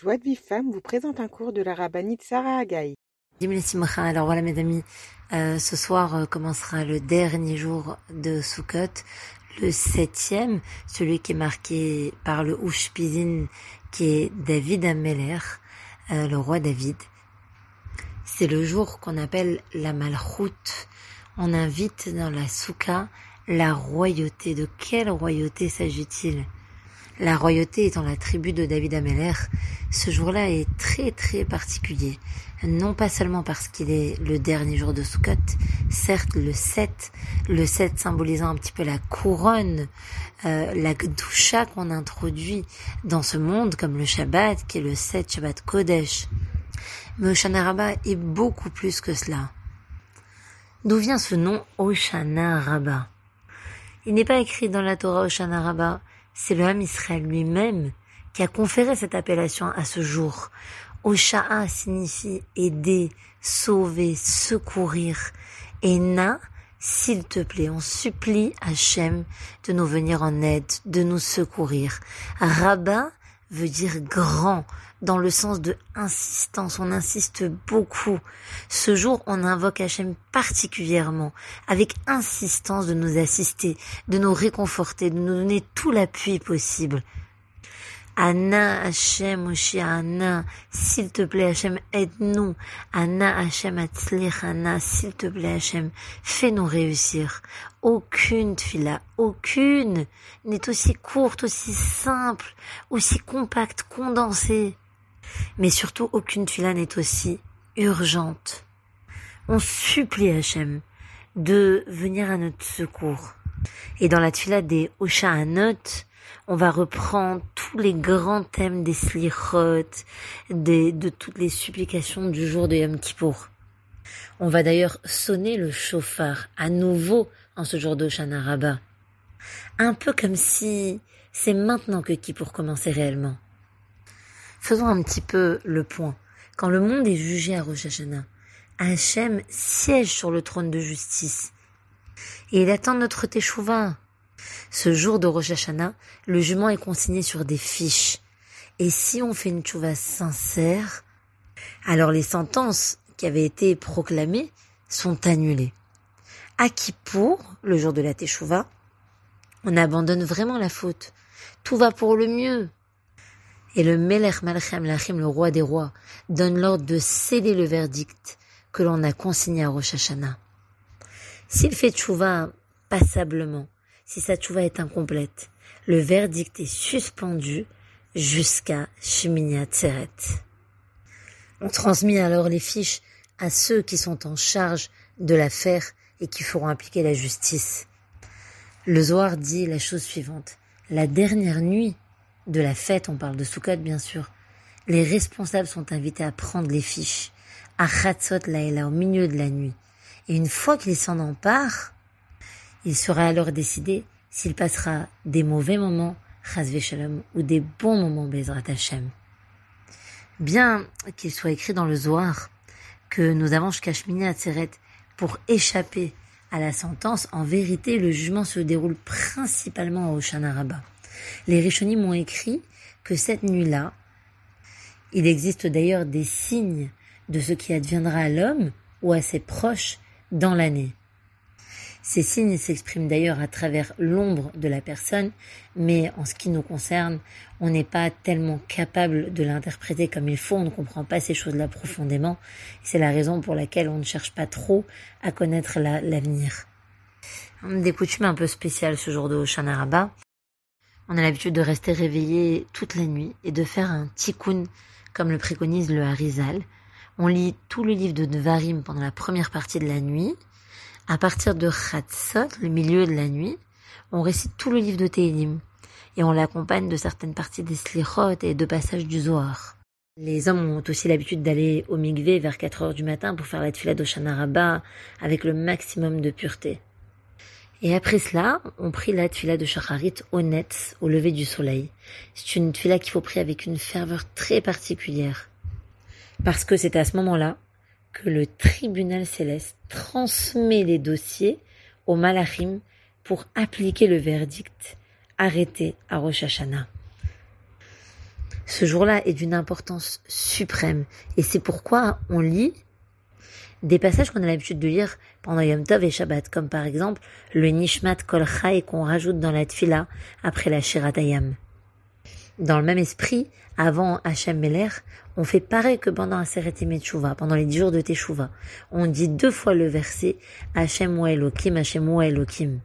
Joie de Vive Femme vous présente un cours de la rabbinite Sarah Agaï. Alors voilà mes amis, euh, ce soir euh, commencera le dernier jour de Sukkot, le septième, celui qui est marqué par le Ushpizin, qui est David Ameller, euh, le roi David. C'est le jour qu'on appelle la Malchut. On invite dans la Souka la royauté. De quelle royauté s'agit-il? La royauté étant la tribu de David Ameller, ce jour-là est très très particulier. Non pas seulement parce qu'il est le dernier jour de Sukkot, certes le 7, le 7 symbolisant un petit peu la couronne, euh, la gdusha qu'on introduit dans ce monde, comme le Shabbat, qui est le 7 Shabbat Kodesh. Mais Oshana Rabbah est beaucoup plus que cela. D'où vient ce nom Oshana Rabbah Il n'est pas écrit dans la Torah Oshana Rabbah, c'est le Ham Israël lui-même qui a conféré cette appellation à ce jour. Osha'a signifie aider, sauver, secourir. Et Na, s'il te plaît, on supplie Hachem de nous venir en aide, de nous secourir. Veut dire grand, dans le sens de insistance. On insiste beaucoup. Ce jour, on invoque Hachem particulièrement, avec insistance de nous assister, de nous réconforter, de nous donner tout l'appui possible. Anna Hachem Oshia Anna, s'il te plaît Hachem, aide-nous. Anna Hachem Atzlich Anna, s'il te plaît Hachem, fais-nous réussir. Aucune fila, aucune n'est aussi courte, aussi simple, aussi compacte, condensée. Mais surtout, aucune fila n'est aussi urgente. On supplie Hachem de venir à notre secours. Et dans la tfila des Oshaanot, on va reprendre tous les grands thèmes des slichot, des, de toutes les supplications du jour de Yom Kippour. On va d'ailleurs sonner le chauffard à nouveau en ce jour de Shana Un peu comme si c'est maintenant que Kippour commençait réellement. Faisons un petit peu le point. Quand le monde est jugé à Rosh Hashanah, Hachem siège sur le trône de justice. Et il attend notre teshuva. Ce jour de Rosh Hashanah, le jugement est consigné sur des fiches. Et si on fait une tchouva sincère, alors les sentences qui avaient été proclamées sont annulées. À Kippour, le jour de la Teshuvah, on abandonne vraiment la faute. Tout va pour le mieux. Et le Melech Malchem Lachim, le roi des rois, donne l'ordre de céder le verdict que l'on a consigné à Rosh Hashanah. S'il fait tchouva passablement, si sa tchouva est incomplète. Le verdict est suspendu jusqu'à Shemini Atzeret. On transmet alors les fiches à ceux qui sont en charge de l'affaire et qui feront appliquer la justice. Le Zohar dit la chose suivante. La dernière nuit de la fête, on parle de Sukkot bien sûr, les responsables sont invités à prendre les fiches à Chatzot Laïla au milieu de la nuit. Et une fois qu'ils s'en emparent, il sera alors décidé s'il passera des mauvais moments, Shalom, ou des bons moments, Bezrat Hashem. Bien qu'il soit écrit dans le Zohar que nous avons à Atzeret pour échapper à la sentence, en vérité, le jugement se déroule principalement au Shana Les Rishonim ont écrit que cette nuit-là, il existe d'ailleurs des signes de ce qui adviendra à l'homme ou à ses proches dans l'année. Ces signes s'expriment d'ailleurs à travers l'ombre de la personne, mais en ce qui nous concerne, on n'est pas tellement capable de l'interpréter comme il faut, on ne comprend pas ces choses-là profondément. C'est la raison pour laquelle on ne cherche pas trop à connaître l'avenir. des coutumes un peu spéciales ce jour de Hoshana On a l'habitude de rester réveillé toute la nuit et de faire un tikkun comme le préconise le Harizal. On lit tout le livre de Devarim pendant la première partie de la nuit, à partir de Chatzot, le milieu de la nuit, on récite tout le livre de Tehillim et on l'accompagne de certaines parties des Slichot et de passages du Zohar. Les hommes ont aussi l'habitude d'aller au Mikvé vers 4 heures du matin pour faire la tfila d'Oshana avec le maximum de pureté. Et après cela, on prie la tfila de Shacharit honnête au lever du soleil. C'est une tfila qu'il faut prier avec une ferveur très particulière. Parce que c'est à ce moment-là que le tribunal céleste transmet les dossiers au Malachim pour appliquer le verdict arrêté à Rosh Hashanah. Ce jour-là est d'une importance suprême et c'est pourquoi on lit des passages qu'on a l'habitude de lire pendant Yom Tov et Shabbat, comme par exemple le Nishmat Kol Chai qu'on rajoute dans la Tfila après la Shiratayam. Dans le même esprit, avant Hachem Meler, on fait pareil que pendant Aseret Teshuva, pendant les dix jours de Teshuva. On dit deux fois le verset Hachem wa Elohim, Hachem wa Elohim.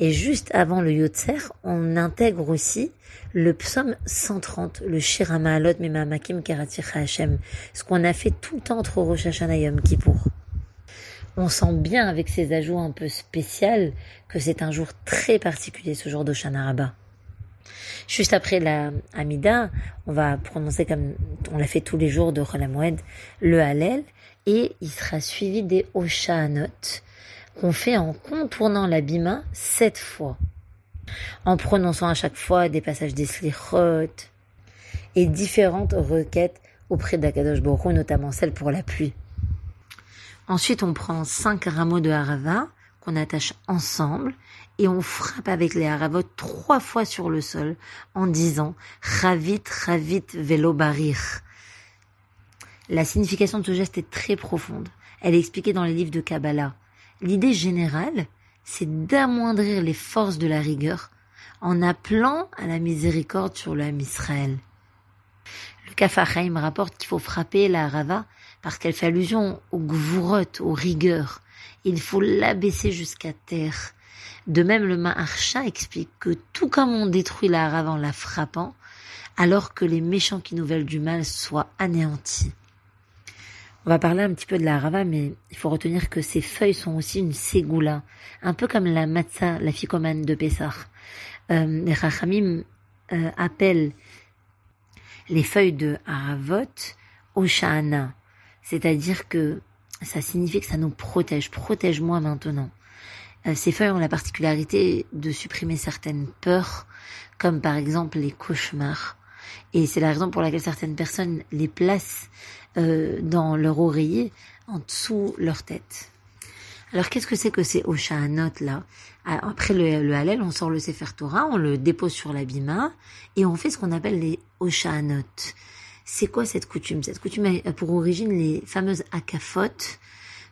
Et juste avant le Yotzer, on intègre aussi le psaume 130, le Shir Ma'alot Memamakim Keratir Hashem, ce qu'on a fait tout le temps entre Rosh Hashanah et. On sent bien avec ces ajouts un peu spéciaux que c'est un jour très particulier, ce jour d'Oshana Rabbah. Juste après la Amida, on va prononcer comme on l'a fait tous les jours de Moed, le Hallel, et il sera suivi des Oshanot, qu'on fait en contournant l'abîme sept fois, en prononçant à chaque fois des passages des slichot et différentes requêtes auprès d'Akadosh Borou, notamment celle pour la pluie. Ensuite, on prend cinq rameaux de harava qu'on attache ensemble et on frappe avec les haravot trois fois sur le sol en disant Ravit, Ravit, Velo Barir. La signification de ce geste est très profonde. Elle est expliquée dans les livres de Kabbalah. L'idée générale, c'est d'amoindrir les forces de la rigueur en appelant à la miséricorde sur l'âme Israël. Le Kafachaim rapporte qu'il faut frapper la Rava parce qu'elle fait allusion aux gvurot, aux rigueurs. Il faut l'abaisser jusqu'à terre. De même, le Maharsha explique que tout comme on détruit la Rava en la frappant, alors que les méchants qui nous veulent du mal soient anéantis. On va parler un petit peu de la rava, mais il faut retenir que ces feuilles sont aussi une ségoula, un peu comme la matzah, la ficomane de Pessah. Euh, les rachamim euh, appellent les feuilles de haravot oshana, c'est-à-dire que ça signifie que ça nous protège, protège-moi maintenant. Euh, ces feuilles ont la particularité de supprimer certaines peurs, comme par exemple les cauchemars. Et c'est la raison pour laquelle certaines personnes les placent euh, dans leur oreiller, en dessous leur tête. Alors qu'est-ce que c'est que ces Oshanot là? Ah, Après le, le on sort le Sefer Torah, on le dépose sur l'abima et on fait ce qu'on appelle les Oshanot. C'est quoi cette coutume? Cette coutume a pour origine les fameuses akafot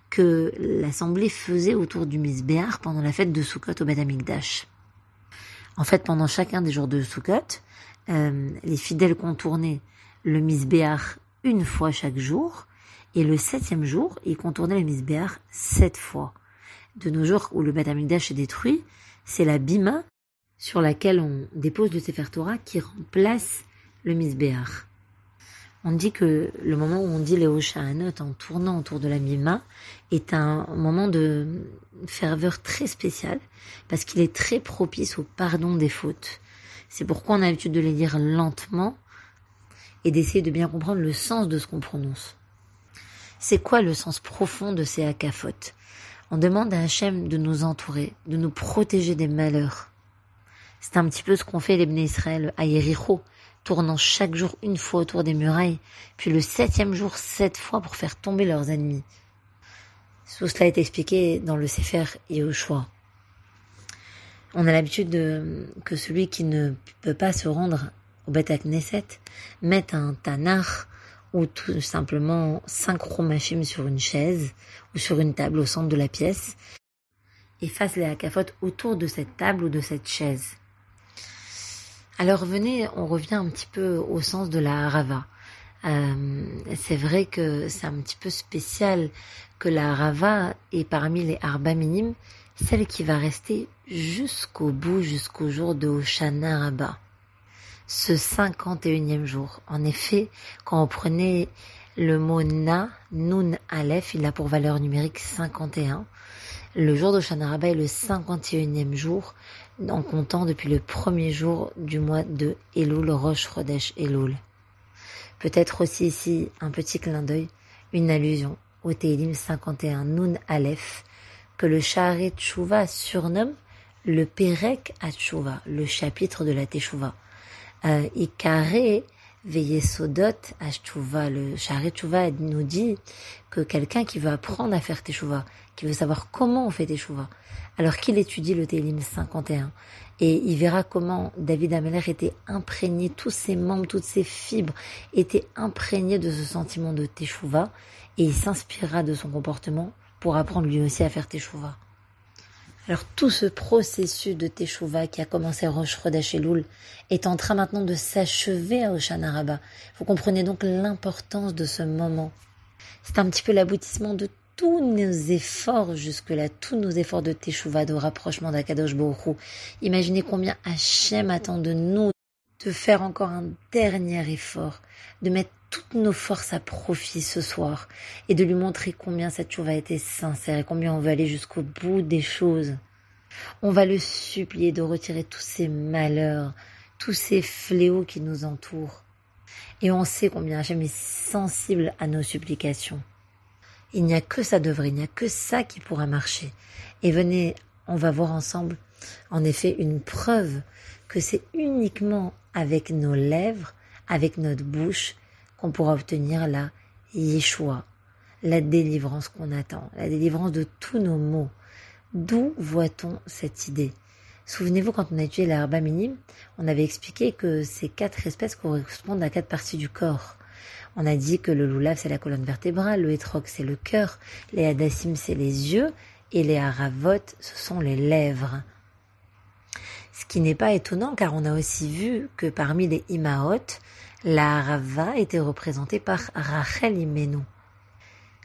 que l'assemblée faisait autour du Misbéar pendant la fête de Sukkot au Beth Amikdash. En fait, pendant chacun des jours de Sukkot, euh, les fidèles contournaient le Misbéar une fois chaque jour, et le septième jour, ils contournaient le Misbéar sept fois. De nos jours où le Beth est détruit, c'est la bima sur laquelle on dépose le Sefer Torah qui remplace le Misbéar. On dit que le moment où on dit les Hoshanot en tournant autour de la bima est un moment de ferveur très spécial parce qu'il est très propice au pardon des fautes. C'est pourquoi on a l'habitude de les dire lentement et d'essayer de bien comprendre le sens de ce qu'on prononce. C'est quoi le sens profond de ces akafotes On demande à Hachem de nous entourer, de nous protéger des malheurs. C'est un petit peu ce qu'ont fait les Bnei Israël à Yericho, tournant chaque jour une fois autour des murailles, puis le septième jour sept fois pour faire tomber leurs ennemis. Tout cela est expliqué dans le Sefer Yehoshua. On a l'habitude que celui qui ne peut pas se rendre au Beth Knesset mette un tanar ou tout simplement cinq romachim sur une chaise ou sur une table au centre de la pièce et fasse les hakafotes autour de cette table ou de cette chaise. Alors venez, on revient un petit peu au sens de la rava. Euh, c'est vrai que c'est un petit peu spécial que la rava est parmi les arba minimes, celle qui va rester jusqu'au bout, jusqu'au jour de Hoshana Rabba ce 51e jour. En effet, quand on prenait le mot na, nun aleph, il a pour valeur numérique 51. Le jour de est le 51e jour, en comptant depuis le premier jour du mois de Elul, Rosh Chodesh Elul. Peut-être aussi ici un petit clin d'œil, une allusion au Teilim 51 Nun Aleph, que le Shaharet Tshuva surnomme le Perek Atshuva, le chapitre de la Teshuva. Euh, Ikare Veyesodot Ashtouva, le Shaharet Tchouva nous dit que quelqu'un qui veut apprendre à faire Teshuvah, qui veut savoir comment on fait Teshuvah, alors qu'il étudie le Télim 51, Et il verra comment David Ameller était imprégné, tous ses membres, toutes ses fibres étaient imprégnés de ce sentiment de Teshuvah et il s'inspirera de son comportement pour apprendre lui aussi à faire Teshuvah. Alors tout ce processus de Teshuvah qui a commencé à Rosh Chodesh est en train maintenant de s'achever à Oshana Rabbah. Vous comprenez donc l'importance de ce moment. C'est un petit peu l'aboutissement de tous nos efforts jusque-là, tous nos efforts de Teshuvah, de rapprochement d'Akadosh Baruch Imaginez combien Hachem attend de nous de faire encore un dernier effort, de mettre toutes nos forces à profit ce soir et de lui montrer combien cette chose a été sincère et combien on veut aller jusqu'au bout des choses. On va le supplier de retirer tous ces malheurs, tous ces fléaux qui nous entourent. Et on sait combien Hachem est sensible à nos supplications. Il n'y a que ça devrait, il n'y a que ça qui pourra marcher. Et venez, on va voir ensemble, en effet, une preuve que c'est uniquement avec nos lèvres, avec notre bouche, qu'on pourra obtenir la Yeshua, la délivrance qu'on attend, la délivrance de tous nos maux. D'où voit-on cette idée? Souvenez-vous, quand on a étudié l'herba minime, on avait expliqué que ces quatre espèces correspondent à quatre parties du corps. On a dit que le loulav, c'est la colonne vertébrale, le hétroc, c'est le cœur, les hadassim, c'est les yeux, et les haravot, ce sont les lèvres. Ce qui n'est pas étonnant car on a aussi vu que parmi les Imaot, la Harava était représentée par Rachel Imenu.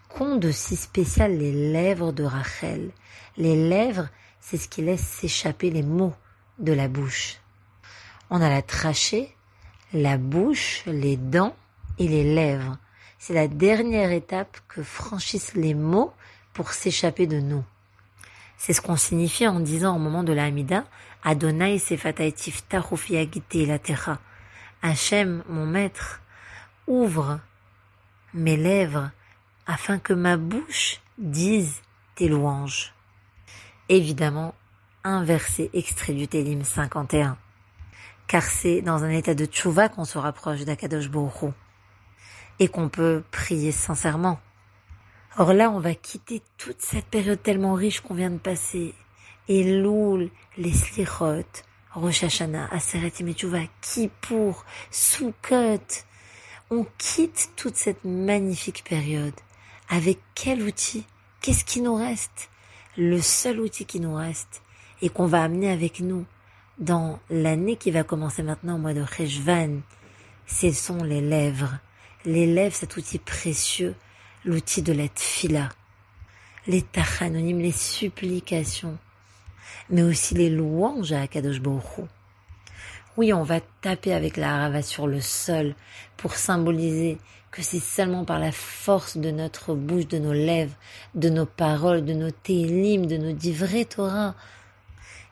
Qu'ont de si spécial les lèvres de Rachel? Les lèvres, c'est ce qui laisse s'échapper les mots de la bouche. On a la trachée, la bouche, les dents et les lèvres. C'est la dernière étape que franchissent les mots pour s'échapper de nous. C'est ce qu'on signifie en disant au moment de la Hamida, Adonai sefataitif tarufi la terra. Hachem, mon maître, ouvre mes lèvres afin que ma bouche dise tes louanges. Évidemment, un verset extrait du Télim 51. Car c'est dans un état de tchouva qu'on se rapproche d'Akadosh Borou et qu'on peut prier sincèrement. Or là, on va quitter toute cette période tellement riche qu'on vient de passer. Et Loul, les Slichot, Rosh Hashanah, Aseret Kippour, Kippour. On quitte toute cette magnifique période. Avec quel outil? Qu'est-ce qui nous reste? Le seul outil qui nous reste et qu'on va amener avec nous dans l'année qui va commencer maintenant au mois de Cheshvan, ce sont les lèvres. Les lèvres, cet outil précieux, l'outil de la tfila. Les tachanonymes, les supplications, mais aussi les louanges à Akadosh Baruch Oui, on va taper avec la harava sur le sol pour symboliser que c'est seulement par la force de notre bouche, de nos lèvres, de nos paroles, de nos télim, de nos divrei Torah.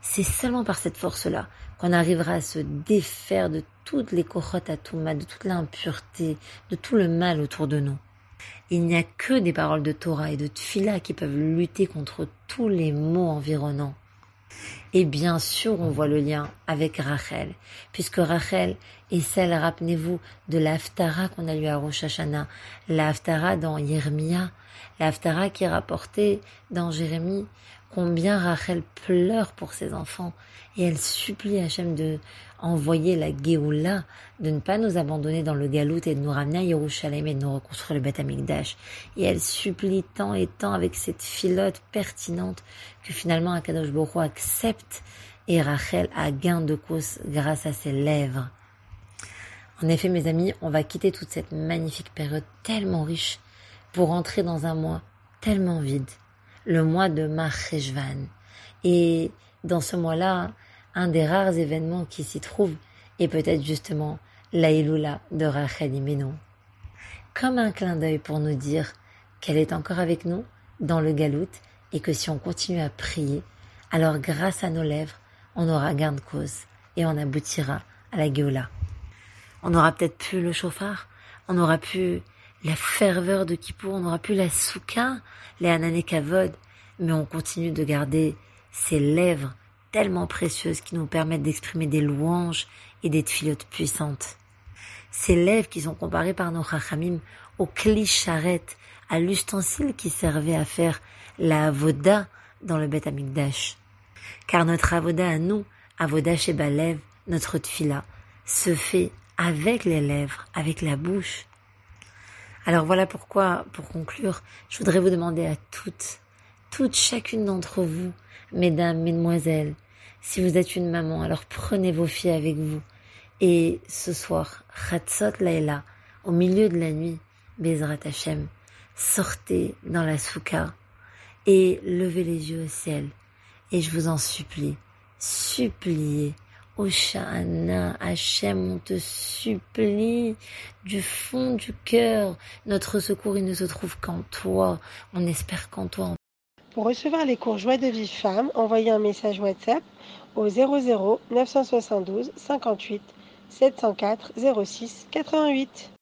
C'est seulement par cette force-là qu'on arrivera à se défaire de toutes les kochot atouma, de toute l'impureté, de tout le mal autour de nous. Il n'y a que des paroles de Torah et de Tfila qui peuvent lutter contre tous les maux environnants. Et bien sûr, on voit le lien avec Rachel, puisque Rachel est celle, rappelez-vous, de l'Aftara qu'on a lu à Rosh Hashanah, l'Aftara dans Yermia, l'Aftara qui est rapportée dans Jérémie, combien Rachel pleure pour ses enfants, et elle supplie Hachem de envoyer la Géoula, de ne pas nous abandonner dans le galout et de nous ramener à Yerushalem et de nous reconstruire le Beth Amikdash. Et elle supplie tant et tant avec cette filote pertinente que finalement Akadosh Baruch accepte et Rachel a gain de cause grâce à ses lèvres. En effet, mes amis, on va quitter toute cette magnifique période tellement riche pour entrer dans un mois tellement vide, le mois de Marcheshvan. Et dans ce mois-là, un des rares événements qui s'y trouve est peut-être justement l'Aïloula de Rachel. Comme un clin d'œil pour nous dire qu'elle est encore avec nous dans le galout et que si on continue à prier, alors grâce à nos lèvres, on aura gain de cause et on aboutira à la Géoula. On aura peut-être plus le chauffard, on aura plus la ferveur de Kippour, on aura plus la souka, les ananekavod, mais on continue de garder ses lèvres tellement précieuses qui nous permettent d'exprimer des louanges et des tfilotes puissantes. Ces lèvres qui sont comparées par nos chachamim au cli charrette, à l'ustensile qui servait à faire la avoda dans le Beth Amikdash. Car notre avoda à nous, Avodash et Balev, notre tfila, se fait avec les lèvres, avec la bouche. Alors voilà pourquoi, pour conclure, je voudrais vous demander à toutes, toutes, chacune d'entre vous, mesdames, mesdemoiselles, si vous êtes une maman, alors prenez vos filles avec vous. Et ce soir, Chatzot Laila, au milieu de la nuit, Bezrat Hashem, sortez dans la souka et levez les yeux au ciel. Et je vous en supplie, suppliez, Oshana, Hachem, on te supplie du fond du cœur. Notre secours, il ne se trouve qu'en toi. On espère qu'en toi. Pour recevoir les cours Joie de vie femme, envoyez un message WhatsApp au 00 972 58 704 06 88.